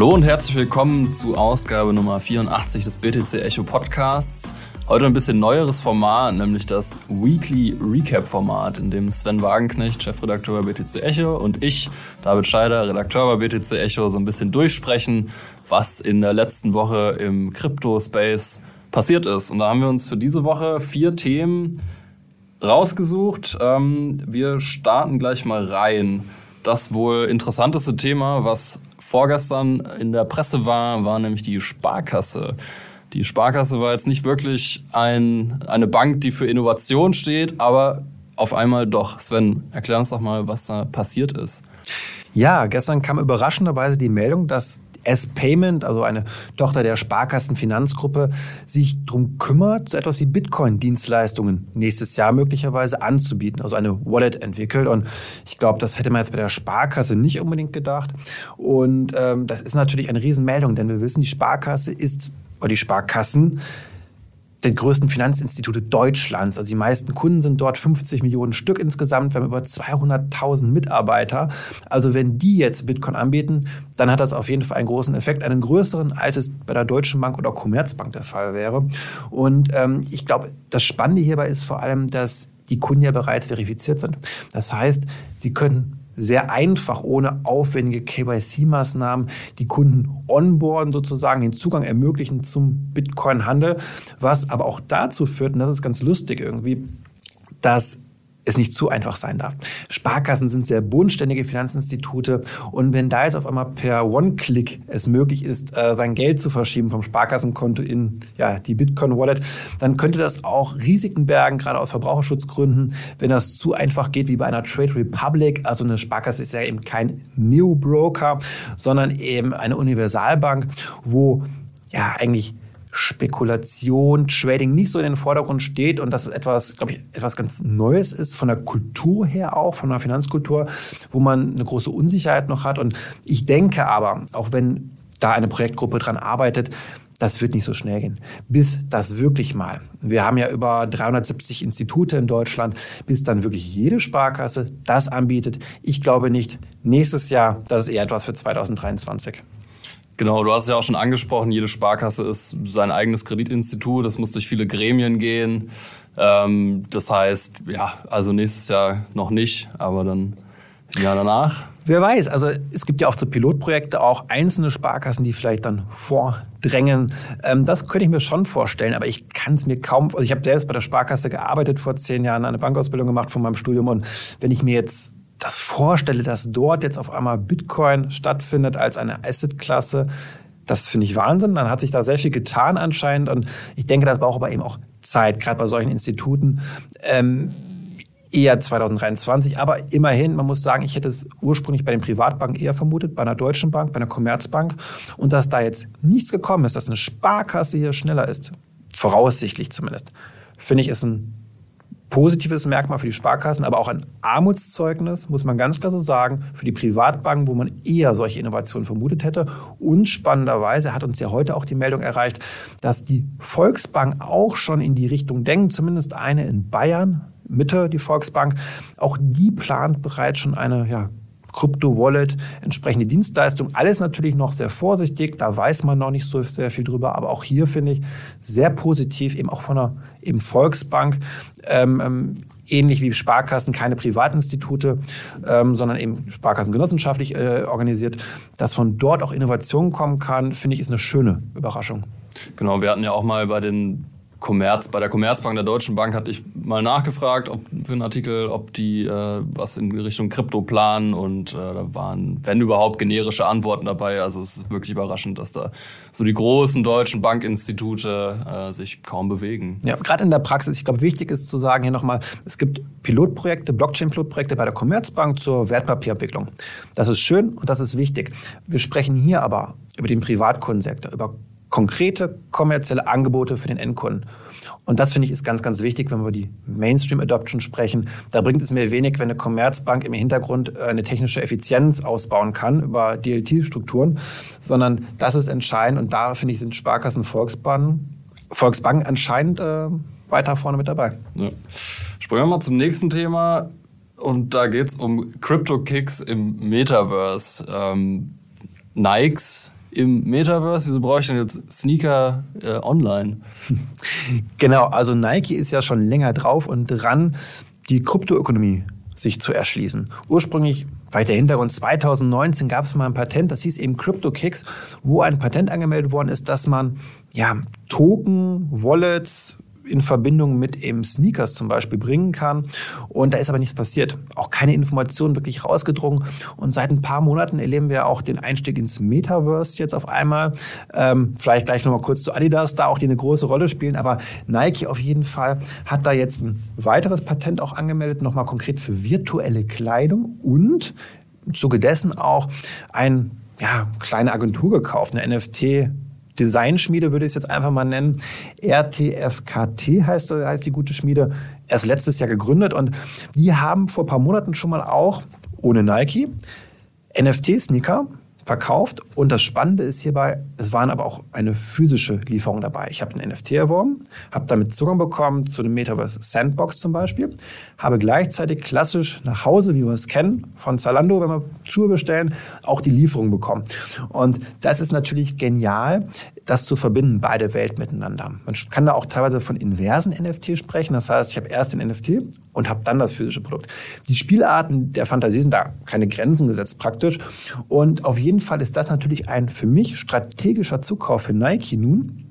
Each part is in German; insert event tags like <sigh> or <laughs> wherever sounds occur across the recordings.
Hallo und herzlich willkommen zu Ausgabe Nummer 84 des BTC Echo Podcasts. Heute ein bisschen neueres Format, nämlich das Weekly Recap Format, in dem Sven Wagenknecht, Chefredakteur bei BTC Echo und ich, David Scheider, Redakteur bei BTC Echo, so ein bisschen durchsprechen, was in der letzten Woche im Crypto-Space passiert ist. Und da haben wir uns für diese Woche vier Themen rausgesucht. Ähm, wir starten gleich mal rein. Das wohl interessanteste Thema, was vorgestern in der Presse war, war nämlich die Sparkasse. Die Sparkasse war jetzt nicht wirklich ein, eine Bank, die für Innovation steht, aber auf einmal doch. Sven, erklär uns doch mal, was da passiert ist. Ja, gestern kam überraschenderweise die Meldung, dass S-Payment, also eine Tochter der Sparkassenfinanzgruppe, sich darum kümmert, so etwas wie Bitcoin-Dienstleistungen nächstes Jahr möglicherweise anzubieten, also eine Wallet entwickelt. Und ich glaube, das hätte man jetzt bei der Sparkasse nicht unbedingt gedacht. Und ähm, das ist natürlich eine Riesenmeldung, denn wir wissen, die Sparkasse ist oder die Sparkassen der größten Finanzinstitute Deutschlands. Also die meisten Kunden sind dort 50 Millionen Stück insgesamt. Wir haben über 200.000 Mitarbeiter. Also wenn die jetzt Bitcoin anbieten, dann hat das auf jeden Fall einen großen Effekt, einen größeren, als es bei der Deutschen Bank oder Commerzbank der Fall wäre. Und ähm, ich glaube, das Spannende hierbei ist vor allem, dass die Kunden ja bereits verifiziert sind. Das heißt, sie können sehr einfach, ohne aufwendige KYC-Maßnahmen, die Kunden onboarden, sozusagen den Zugang ermöglichen zum Bitcoin-Handel, was aber auch dazu führt, und das ist ganz lustig irgendwie, dass es nicht zu einfach sein darf. Sparkassen sind sehr bodenständige Finanzinstitute und wenn da jetzt auf einmal per One-Click es möglich ist, äh, sein Geld zu verschieben vom Sparkassenkonto in ja, die Bitcoin-Wallet, dann könnte das auch Risiken bergen, gerade aus Verbraucherschutzgründen, wenn das zu einfach geht wie bei einer Trade Republic. Also eine Sparkasse ist ja eben kein Neo-Broker, sondern eben eine Universalbank, wo ja eigentlich Spekulation, Trading nicht so in den Vordergrund steht und dass es etwas, glaube ich, etwas ganz Neues ist, von der Kultur her auch, von der Finanzkultur, wo man eine große Unsicherheit noch hat. Und ich denke aber, auch wenn da eine Projektgruppe dran arbeitet, das wird nicht so schnell gehen. Bis das wirklich mal, wir haben ja über 370 Institute in Deutschland, bis dann wirklich jede Sparkasse das anbietet. Ich glaube nicht. Nächstes Jahr, das ist eher etwas für 2023. Genau, du hast es ja auch schon angesprochen, jede Sparkasse ist sein eigenes Kreditinstitut, das muss durch viele Gremien gehen. Ähm, das heißt, ja, also nächstes Jahr noch nicht, aber dann im Jahr danach. Wer weiß, also es gibt ja auch so Pilotprojekte, auch einzelne Sparkassen, die vielleicht dann vordrängen. Ähm, das könnte ich mir schon vorstellen, aber ich kann es mir kaum. Also ich habe selbst bei der Sparkasse gearbeitet, vor zehn Jahren eine Bankausbildung gemacht von meinem Studium und wenn ich mir jetzt das vorstelle, dass dort jetzt auf einmal Bitcoin stattfindet als eine Assetklasse, das finde ich Wahnsinn. Dann hat sich da sehr viel getan anscheinend und ich denke, das braucht aber eben auch Zeit, gerade bei solchen Instituten. Ähm, eher 2023, aber immerhin, man muss sagen, ich hätte es ursprünglich bei den Privatbanken eher vermutet, bei einer Deutschen Bank, bei einer Commerzbank und dass da jetzt nichts gekommen ist, dass eine Sparkasse hier schneller ist, voraussichtlich zumindest, finde ich, ist ein positives Merkmal für die Sparkassen, aber auch ein Armutszeugnis, muss man ganz klar so sagen, für die Privatbanken, wo man eher solche Innovationen vermutet hätte. Und spannenderweise hat uns ja heute auch die Meldung erreicht, dass die Volksbank auch schon in die Richtung denkt, zumindest eine in Bayern, Mitte, die Volksbank. Auch die plant bereits schon eine ja, Krypto-Wallet, entsprechende Dienstleistung. Alles natürlich noch sehr vorsichtig, da weiß man noch nicht so sehr viel drüber, aber auch hier finde ich sehr positiv, eben auch von einer eben Volksbank, ähm, ähm, ähnlich wie Sparkassen, keine Privatinstitute, ähm, sondern eben Sparkassen genossenschaftlich äh, organisiert, dass von dort auch Innovation kommen kann, finde ich, ist eine schöne Überraschung. Genau, wir hatten ja auch mal bei den Commerz, bei der Commerzbank der Deutschen Bank hatte ich mal nachgefragt ob, für einen Artikel, ob die äh, was in Richtung Krypto planen und äh, da waren, wenn überhaupt, generische Antworten dabei. Also es ist wirklich überraschend, dass da so die großen deutschen Bankinstitute äh, sich kaum bewegen. Ja, gerade in der Praxis, ich glaube, wichtig ist zu sagen hier nochmal, es gibt Pilotprojekte, Blockchain-Pilotprojekte bei der Commerzbank zur Wertpapierabwicklung. Das ist schön und das ist wichtig. Wir sprechen hier aber über den Privatkundensektor, über konkrete kommerzielle Angebote für den Endkunden. Und das finde ich ist ganz, ganz wichtig, wenn wir über die Mainstream Adoption sprechen. Da bringt es mir wenig, wenn eine Commerzbank im Hintergrund äh, eine technische Effizienz ausbauen kann über DLT-Strukturen, sondern das ist entscheidend. Und da finde ich sind Sparkassen, Volksbanken, Volksbanken anscheinend äh, weiter vorne mit dabei. Ja. Springen wir mal zum nächsten Thema. Und da geht es um Crypto-Kicks im Metaverse. Ähm, Nikes im Metaverse. Wieso brauche ich denn jetzt Sneaker äh, online? <laughs> Genau, also Nike ist ja schon länger drauf und dran, die Kryptoökonomie sich zu erschließen. Ursprünglich weil der Hintergrund 2019 gab es mal ein Patent, das hieß eben CryptoKicks, wo ein Patent angemeldet worden ist, dass man ja Token, Wallets, in Verbindung mit eben Sneakers zum Beispiel bringen kann. Und da ist aber nichts passiert. Auch keine Informationen wirklich rausgedrungen. Und seit ein paar Monaten erleben wir auch den Einstieg ins Metaverse jetzt auf einmal. Ähm, vielleicht gleich nochmal kurz zu Adidas, da auch die eine große Rolle spielen. Aber Nike auf jeden Fall hat da jetzt ein weiteres Patent auch angemeldet, nochmal konkret für virtuelle Kleidung und im Zuge dessen auch ein ja, kleine Agentur gekauft, eine NFT Designschmiede würde ich es jetzt einfach mal nennen. RTFKT heißt, heißt die gute Schmiede. Erst letztes Jahr gegründet und die haben vor ein paar Monaten schon mal auch ohne Nike NFT-Sneaker verkauft. Und das Spannende ist hierbei, es waren aber auch eine physische Lieferung dabei. Ich habe ein NFT erworben, habe damit Zugang bekommen zu dem Metaverse Sandbox zum Beispiel, habe gleichzeitig klassisch nach Hause, wie wir es kennen, von Zalando, wenn wir Schuhe bestellen, auch die Lieferung bekommen. Und das ist natürlich genial, das zu verbinden, beide Welt miteinander. Man kann da auch teilweise von inversen NFT sprechen. Das heißt, ich habe erst den NFT und habe dann das physische Produkt. Die Spielarten der Fantasie sind da keine Grenzen gesetzt praktisch. Und auf jeden Fall ist das natürlich ein für mich strategischer Zukauf für Nike nun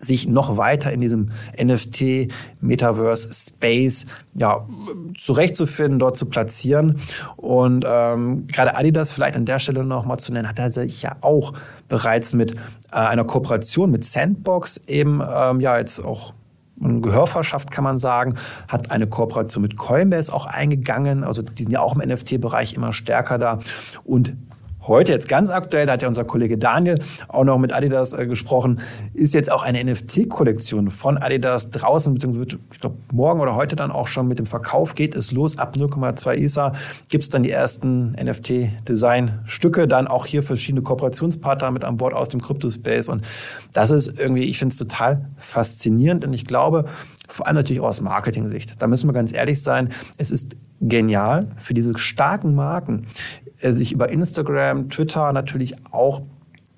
sich noch weiter in diesem NFT, Metaverse, Space ja, zurechtzufinden, dort zu platzieren. Und ähm, gerade Adidas vielleicht an der Stelle noch mal zu nennen, hat er sich ja auch bereits mit äh, einer Kooperation mit Sandbox eben ähm, ja jetzt auch ein Gehör verschafft, kann man sagen, hat eine Kooperation mit Coinbase auch eingegangen. Also die sind ja auch im NFT-Bereich immer stärker da. Und Heute jetzt ganz aktuell, da hat ja unser Kollege Daniel auch noch mit Adidas äh, gesprochen, ist jetzt auch eine NFT-Kollektion von Adidas draußen, beziehungsweise ich glaube morgen oder heute dann auch schon mit dem Verkauf geht es los. Ab 0,2 ISA gibt es dann die ersten NFT-Design-Stücke, dann auch hier verschiedene Kooperationspartner mit an Bord aus dem Crypto-Space. Und das ist irgendwie, ich finde es total faszinierend und ich glaube, vor allem natürlich auch aus Marketing-Sicht. Da müssen wir ganz ehrlich sein. Es ist genial für diese starken Marken, äh, sich über Instagram, Twitter natürlich auch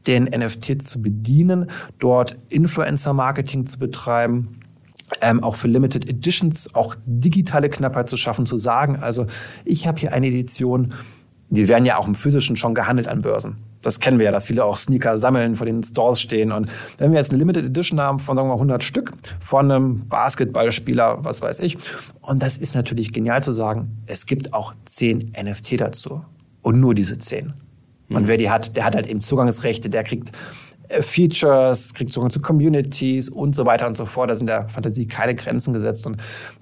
den NFT zu bedienen, dort Influencer-Marketing zu betreiben, ähm, auch für Limited Editions auch digitale Knappheit zu schaffen, zu sagen, also ich habe hier eine Edition, die werden ja auch im physischen schon gehandelt an Börsen. Das kennen wir ja, dass viele auch Sneaker sammeln, vor den Stores stehen. Und wenn wir jetzt eine Limited Edition haben von, sagen wir mal, 100 Stück von einem Basketballspieler, was weiß ich. Und das ist natürlich genial zu sagen, es gibt auch 10 NFT dazu und nur diese zehn. Und mhm. wer die hat, der hat halt eben Zugangsrechte, der kriegt äh, Features, kriegt Zugang zu Communities und so weiter und so fort. Da sind der Fantasie keine Grenzen gesetzt. Und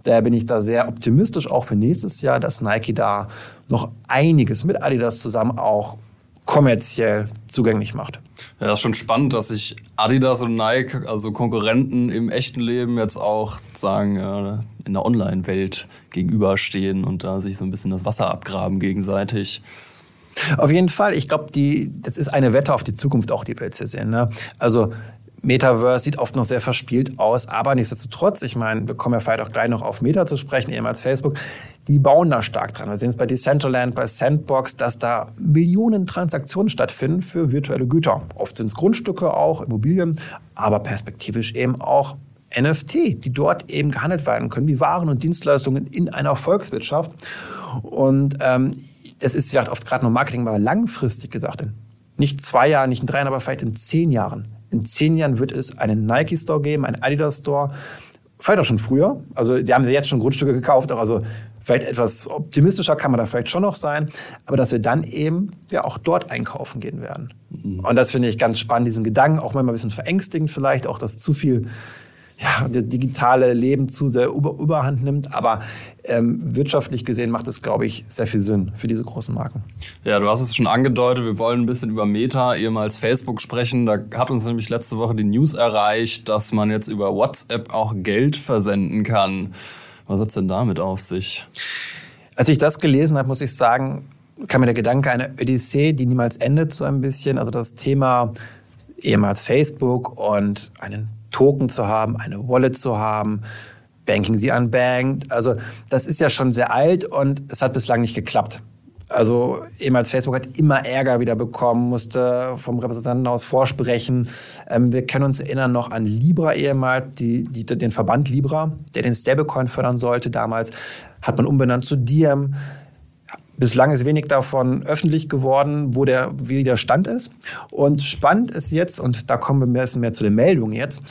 daher bin ich da sehr optimistisch auch für nächstes Jahr, dass Nike da noch einiges mit Adidas zusammen auch kommerziell zugänglich macht. Ja, das ist schon spannend, dass sich Adidas und Nike, also Konkurrenten im echten Leben, jetzt auch sozusagen äh, in der Online-Welt gegenüberstehen und da sich so ein bisschen das Wasser abgraben gegenseitig. Auf jeden Fall. Ich glaube, das ist eine Wette auf die Zukunft auch, die wir jetzt hier sehen. Ne? Also Metaverse sieht oft noch sehr verspielt aus, aber nichtsdestotrotz, ich meine, wir kommen ja vielleicht auch gleich noch auf Meta zu sprechen, ehemals Facebook, die bauen da stark dran. Wir sehen es bei Decentraland, bei Sandbox, dass da Millionen Transaktionen stattfinden für virtuelle Güter. Oft sind es Grundstücke auch, Immobilien, aber perspektivisch eben auch NFT, die dort eben gehandelt werden können, wie Waren und Dienstleistungen in einer Volkswirtschaft. Und ähm, das ist vielleicht oft gerade nur Marketing, aber langfristig gesagt, in nicht zwei Jahren, nicht in drei Jahren, aber vielleicht in zehn Jahren. In zehn Jahren wird es einen Nike Store geben, einen Adidas Store, vielleicht auch schon früher. Also die haben jetzt schon Grundstücke gekauft, also vielleicht etwas optimistischer kann man da vielleicht schon noch sein, aber dass wir dann eben ja auch dort einkaufen gehen werden. Mhm. Und das finde ich ganz spannend, diesen Gedanken, auch manchmal ein bisschen verängstigend vielleicht, auch dass zu viel ja, das digitale Leben zu sehr über, überhand nimmt. Aber ähm, wirtschaftlich gesehen macht es, glaube ich, sehr viel Sinn für diese großen Marken. Ja, du hast es schon angedeutet, wir wollen ein bisschen über Meta, ehemals Facebook, sprechen. Da hat uns nämlich letzte Woche die News erreicht, dass man jetzt über WhatsApp auch Geld versenden kann. Was hat's denn damit auf sich? Als ich das gelesen habe, muss ich sagen, kam mir der Gedanke eine Odyssee, die niemals endet, so ein bisschen. Also das Thema ehemals Facebook und einen Token zu haben, eine Wallet zu haben, Banking sie unbanked. Also das ist ja schon sehr alt und es hat bislang nicht geklappt. Also ehemals Facebook hat immer Ärger wieder bekommen, musste vom Repräsentantenhaus vorsprechen. Ähm, wir können uns erinnern noch an Libra ehemals, die, die, den Verband Libra, der den Stablecoin fördern sollte damals, hat man umbenannt zu Diem. Bislang ist wenig davon öffentlich geworden, wo der, wie der Stand ist. Und spannend ist jetzt, und da kommen wir ein mehr zu den Meldungen jetzt,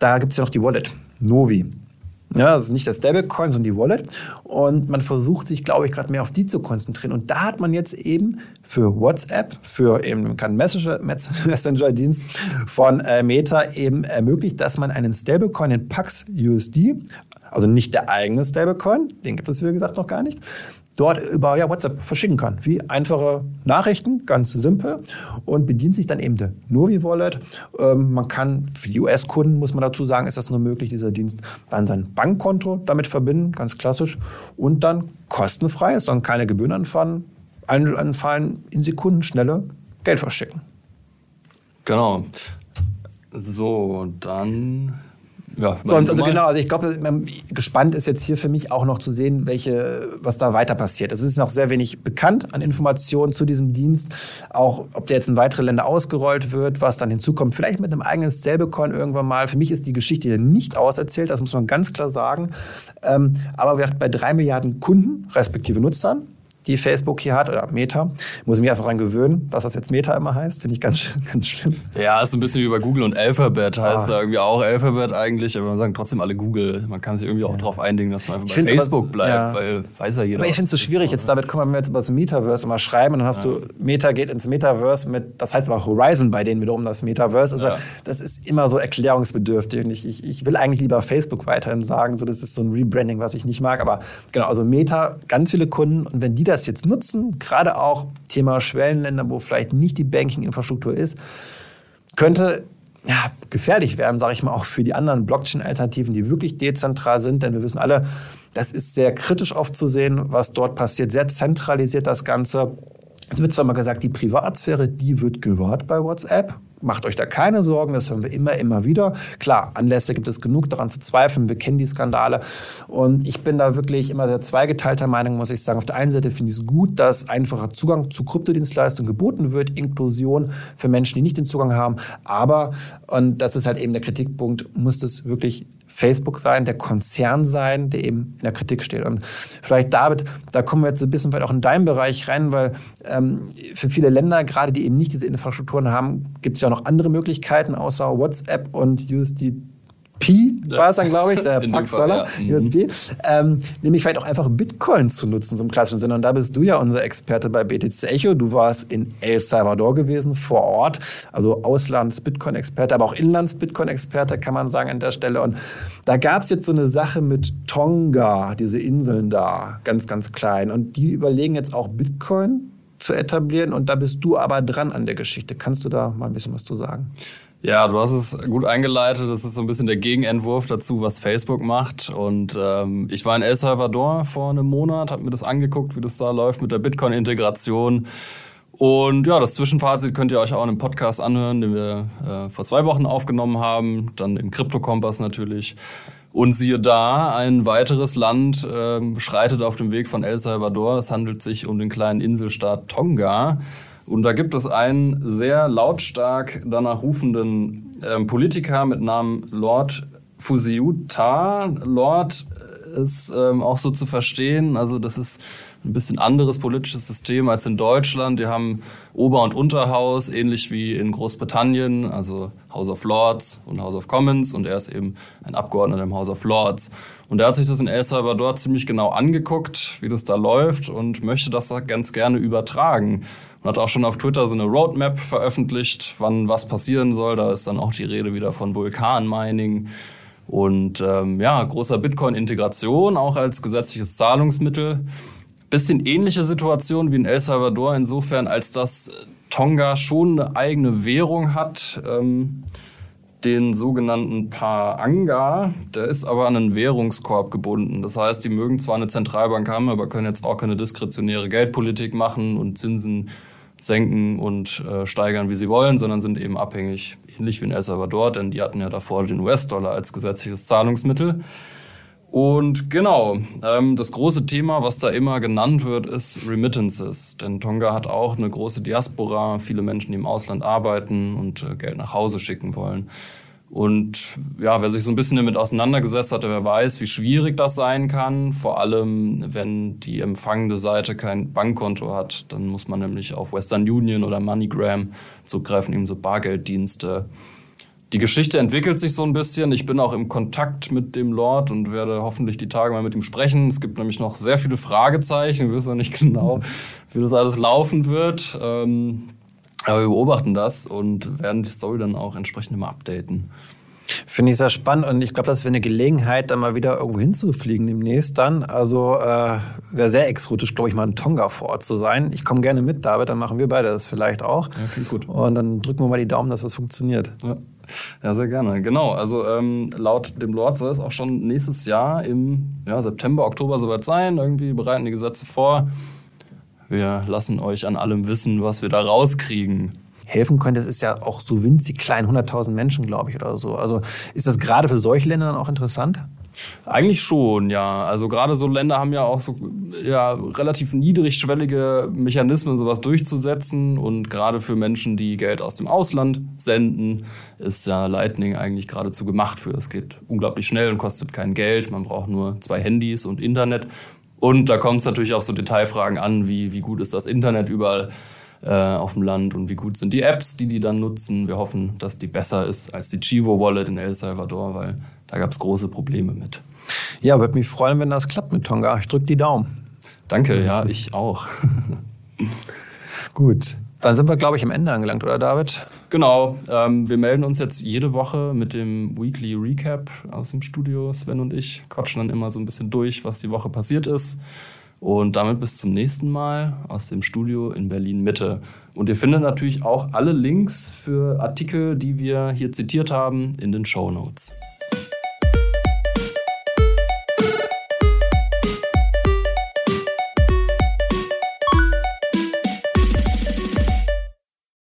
da gibt es ja noch die Wallet, Novi. Ja, das ist nicht das Stablecoin, sondern die Wallet. Und man versucht sich, glaube ich, gerade mehr auf die zu konzentrieren. Und da hat man jetzt eben für WhatsApp, für eben keinen <laughs> Messenger-Dienst von äh, Meta eben ermöglicht, dass man einen Stablecoin in Pax USD, also nicht der eigene Stablecoin, den gibt es wie gesagt noch gar nicht, dort über ja, WhatsApp verschicken kann. Wie einfache Nachrichten, ganz simpel und bedient sich dann eben der Novi Wallet. Ähm, man kann für die US-Kunden, muss man dazu sagen, ist das nur möglich, dieser Dienst, dann sein Bankkonto damit verbinden, ganz klassisch, und dann kostenfrei, es sollen keine Gebühren anfallen, anfallen in Sekunden schnelle Geld verschicken. Genau. So, dann ja, Sonst, also genau, also ich glaube, gespannt ist jetzt hier für mich auch noch zu sehen, welche, was da weiter passiert. Es ist noch sehr wenig bekannt an Informationen zu diesem Dienst, auch ob der jetzt in weitere Länder ausgerollt wird, was dann hinzukommt. Vielleicht mit einem eigenen Stablecoin irgendwann mal. Für mich ist die Geschichte hier nicht auserzählt, das muss man ganz klar sagen. Ähm, aber bei drei Milliarden Kunden, respektive Nutzern, die Facebook hier hat, oder Meta. Muss ich mich erstmal dran gewöhnen, dass das jetzt Meta immer heißt. Finde ich ganz, <laughs> ganz schlimm. Ja, ist ein bisschen wie bei Google und Alphabet. Heißt ah. da irgendwie auch Alphabet eigentlich, aber man sagen trotzdem alle Google. Man kann sich irgendwie auch ja. darauf einigen, dass man einfach bei Facebook aber, bleibt, ja. weil weiß ja jeder. Aber ich finde es so schwierig. Jetzt damit können wir jetzt über das Metaverse immer schreiben und dann hast ja. du, Meta geht ins Metaverse mit, das heißt aber Horizon bei denen wiederum das Metaverse. Also das ist immer so erklärungsbedürftig und ich, ich, ich will eigentlich lieber Facebook weiterhin sagen. So, das ist so ein Rebranding, was ich nicht mag. Aber genau, also Meta, ganz viele Kunden und wenn die das jetzt nutzen, gerade auch Thema Schwellenländer, wo vielleicht nicht die Banking-Infrastruktur ist, könnte ja, gefährlich werden, sage ich mal, auch für die anderen Blockchain-Alternativen, die wirklich dezentral sind. Denn wir wissen alle, das ist sehr kritisch oft zu sehen, was dort passiert. Sehr zentralisiert das Ganze. Es wird zwar mal gesagt, die Privatsphäre, die wird gewahrt bei WhatsApp. Macht euch da keine Sorgen, das hören wir immer, immer wieder. Klar, Anlässe gibt es genug daran zu zweifeln, wir kennen die Skandale. Und ich bin da wirklich immer sehr zweigeteilter Meinung, muss ich sagen. Auf der einen Seite finde ich es gut, dass einfacher Zugang zu Kryptodienstleistungen geboten wird, Inklusion für Menschen, die nicht den Zugang haben. Aber, und das ist halt eben der Kritikpunkt, muss es wirklich Facebook sein, der Konzern sein, der eben in der Kritik steht. Und vielleicht, David, da kommen wir jetzt ein bisschen weit auch in deinen Bereich rein, weil ähm, für viele Länder, gerade die eben nicht diese Infrastrukturen haben, gibt es ja noch andere Möglichkeiten außer WhatsApp und USD Pi war es dann, glaube ich, der <laughs> Pax-Dollar, ja. mhm. ähm, nämlich vielleicht auch einfach Bitcoin zu nutzen, so im klassischen Sinne. Und da bist du ja unser Experte bei BTC Echo. Du warst in El Salvador gewesen, vor Ort, also Auslands-Bitcoin-Experte, aber auch Inlands-Bitcoin-Experte, kann man sagen an der Stelle. Und da gab es jetzt so eine Sache mit Tonga, diese Inseln da, ganz, ganz klein. Und die überlegen jetzt auch Bitcoin zu etablieren. Und da bist du aber dran an der Geschichte. Kannst du da mal ein bisschen was zu sagen? Ja, du hast es gut eingeleitet. Das ist so ein bisschen der Gegenentwurf dazu, was Facebook macht. Und ähm, ich war in El Salvador vor einem Monat, habe mir das angeguckt, wie das da läuft mit der Bitcoin-Integration. Und ja, das Zwischenfazit könnt ihr euch auch in einem Podcast anhören, den wir äh, vor zwei Wochen aufgenommen haben, dann im Krypto-Kompass natürlich. Und siehe da, ein weiteres Land äh, schreitet auf dem Weg von El Salvador. Es handelt sich um den kleinen Inselstaat Tonga. Und da gibt es einen sehr lautstark danach rufenden äh, Politiker mit Namen Lord Fusiuta. Lord ist ähm, auch so zu verstehen. Also das ist ein bisschen anderes politisches System als in Deutschland. Die haben Ober- und Unterhaus, ähnlich wie in Großbritannien, also House of Lords und House of Commons. Und er ist eben ein Abgeordneter im House of Lords. Und er hat sich das in El Salvador ziemlich genau angeguckt, wie das da läuft und möchte das da ganz gerne übertragen. Und hat auch schon auf Twitter so eine Roadmap veröffentlicht, wann was passieren soll. Da ist dann auch die Rede wieder von Vulkanmining. Und ähm, ja, großer Bitcoin-Integration auch als gesetzliches Zahlungsmittel. Bisschen ähnliche Situation wie in El Salvador, insofern, als dass Tonga schon eine eigene Währung hat. Ähm, den sogenannten Paanga, der ist aber an einen Währungskorb gebunden. Das heißt, die mögen zwar eine Zentralbank haben, aber können jetzt auch keine diskretionäre Geldpolitik machen und Zinsen senken und äh, steigern, wie sie wollen, sondern sind eben abhängig, ähnlich wie in El Salvador, denn die hatten ja davor den US-Dollar als gesetzliches Zahlungsmittel. Und genau, ähm, das große Thema, was da immer genannt wird, ist Remittances. Denn Tonga hat auch eine große Diaspora, viele Menschen, die im Ausland arbeiten und äh, Geld nach Hause schicken wollen. Und ja, wer sich so ein bisschen damit auseinandergesetzt hat, der weiß, wie schwierig das sein kann. Vor allem, wenn die empfangende Seite kein Bankkonto hat. Dann muss man nämlich auf Western Union oder MoneyGram zugreifen, eben so Bargelddienste. Die Geschichte entwickelt sich so ein bisschen. Ich bin auch im Kontakt mit dem Lord und werde hoffentlich die Tage mal mit ihm sprechen. Es gibt nämlich noch sehr viele Fragezeichen. Wir wissen noch nicht genau, wie das alles laufen wird. Ähm, aber wir beobachten das und werden die Story dann auch entsprechend immer updaten. Finde ich sehr spannend und ich glaube, das wäre eine Gelegenheit, da mal wieder irgendwo hinzufliegen demnächst dann. Also äh, wäre sehr exotisch, glaube ich, mal in Tonga vor Ort zu sein. Ich komme gerne mit, David, dann machen wir beide das vielleicht auch. Ja, klingt gut. Und dann drücken wir mal die Daumen, dass das funktioniert. Ja. Ja, sehr gerne. Genau. Also ähm, laut dem Lord soll es auch schon nächstes Jahr im ja, September, Oktober soweit sein. Irgendwie bereiten die Gesetze vor. Wir lassen euch an allem wissen, was wir da rauskriegen helfen könnte. Es ist ja auch so winzig klein, 100.000 Menschen, glaube ich, oder so. Also ist das gerade für solche Länder dann auch interessant? Eigentlich schon, ja. Also gerade so Länder haben ja auch so ja, relativ niedrigschwellige Mechanismen, sowas durchzusetzen. Und gerade für Menschen, die Geld aus dem Ausland senden, ist ja Lightning eigentlich geradezu gemacht für. Es geht unglaublich schnell und kostet kein Geld. Man braucht nur zwei Handys und Internet. Und da kommt es natürlich auf so Detailfragen an, wie, wie gut ist das Internet überall äh, auf dem Land und wie gut sind die Apps, die die dann nutzen. Wir hoffen, dass die besser ist als die Chivo Wallet in El Salvador, weil da gab es große Probleme mit. Ja, würde mich freuen, wenn das klappt mit Tonga. Ich drücke die Daumen. Danke, ja, ich auch. <laughs> Gut. Dann sind wir, glaube ich, am Ende angelangt, oder David? Genau. Ähm, wir melden uns jetzt jede Woche mit dem Weekly Recap aus dem Studio. Sven und ich quatschen dann immer so ein bisschen durch, was die Woche passiert ist. Und damit bis zum nächsten Mal aus dem Studio in Berlin Mitte. Und ihr findet natürlich auch alle Links für Artikel, die wir hier zitiert haben, in den Show Notes.